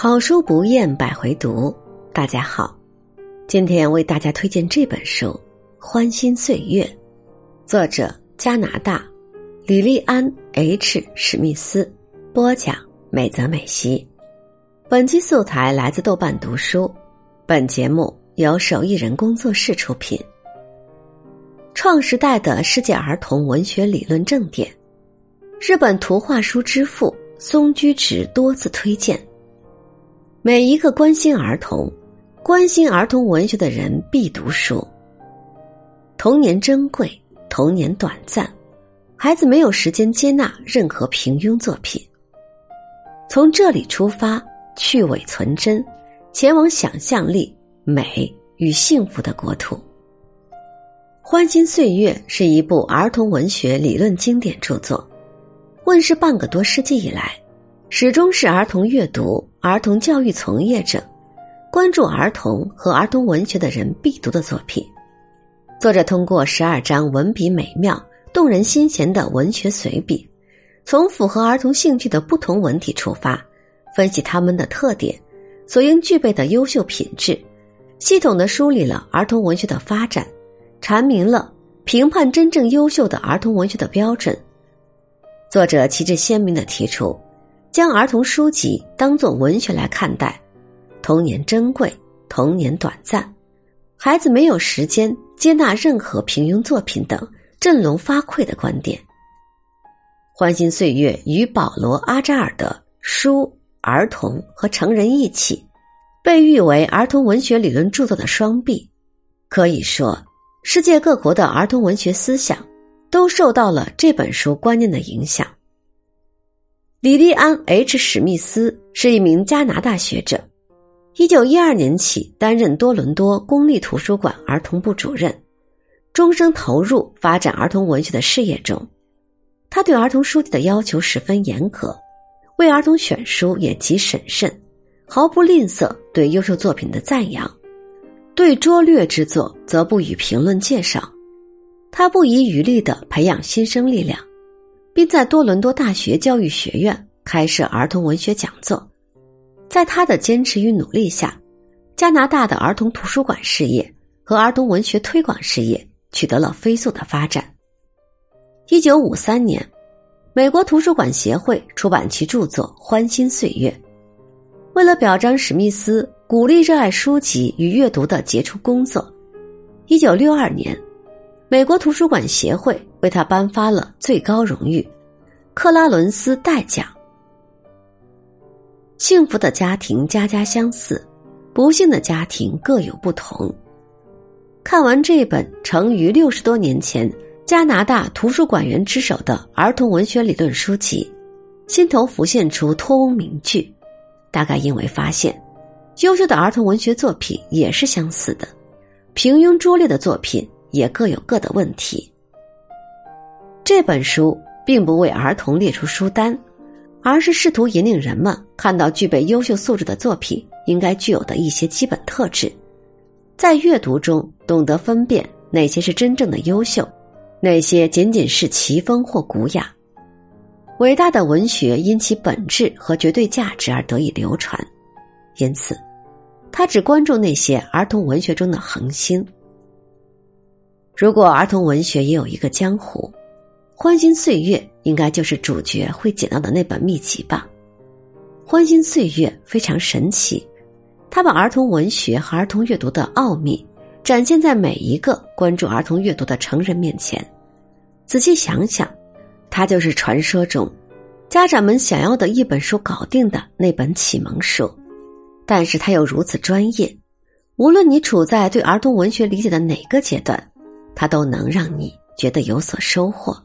好书不厌百回读，大家好，今天为大家推荐这本书《欢欣岁月》，作者加拿大李利安 ·H· 史密斯，播讲美泽美希。本期素材来自豆瓣读书，本节目由手艺人工作室出品。创时代的世界儿童文学理论正典，日本图画书之父松居直多次推荐。每一个关心儿童、关心儿童文学的人必读书。童年珍贵，童年短暂，孩子没有时间接纳任何平庸作品。从这里出发，去伪存真，前往想象力、美与幸福的国土。《欢欣岁月》是一部儿童文学理论经典著作，问世半个多世纪以来。始终是儿童阅读、儿童教育从业者关注儿童和儿童文学的人必读的作品。作者通过十二章文笔美妙、动人心弦的文学随笔，从符合儿童兴趣的不同文体出发，分析他们的特点、所应具备的优秀品质，系统的梳理了儿童文学的发展，阐明了评判真正优秀的儿童文学的标准。作者旗帜鲜明的提出。将儿童书籍当作文学来看待，童年珍贵，童年短暂，孩子没有时间接纳任何平庸作品等振聋发聩的观点。《欢欣岁月》与保罗·阿扎尔的《书、儿童和成人一起》，被誉为儿童文学理论著作的双璧。可以说，世界各国的儿童文学思想都受到了这本书观念的影响。李利安 ·H· 史密斯是一名加拿大学者，一九一二年起担任多伦多公立图书馆儿童部主任，终生投入发展儿童文学的事业中。他对儿童书籍的要求十分严格，为儿童选书也极审慎，毫不吝啬对优秀作品的赞扬，对拙劣之作则不予评论介绍。他不遗余力的培养新生力量。并在多伦多大学教育学院开设儿童文学讲座。在他的坚持与努力下，加拿大的儿童图书馆事业和儿童文学推广事业取得了飞速的发展。一九五三年，美国图书馆协会出版其著作《欢欣岁月》。为了表彰史密斯鼓励热爱书籍与阅读的杰出工作，一九六二年。美国图书馆协会为他颁发了最高荣誉——克拉伦斯代奖。幸福的家庭家家相似，不幸的家庭各有不同。看完这本成于六十多年前加拿大图书馆员之手的儿童文学理论书籍，心头浮现出托翁名句，大概因为发现，优秀的儿童文学作品也是相似的，平庸拙劣的作品。也各有各的问题。这本书并不为儿童列出书单，而是试图引领人们看到具备优秀素质的作品应该具有的一些基本特质，在阅读中懂得分辨哪些是真正的优秀，哪些仅仅是奇风或古雅。伟大的文学因其本质和绝对价值而得以流传，因此，他只关注那些儿童文学中的恒星。如果儿童文学也有一个江湖，《欢欣岁月》应该就是主角会捡到的那本秘籍吧。《欢欣岁月》非常神奇，它把儿童文学和儿童阅读的奥秘展现在每一个关注儿童阅读的成人面前。仔细想想，它就是传说中家长们想要的一本书搞定的那本启蒙书，但是它又如此专业，无论你处在对儿童文学理解的哪个阶段。它都能让你觉得有所收获。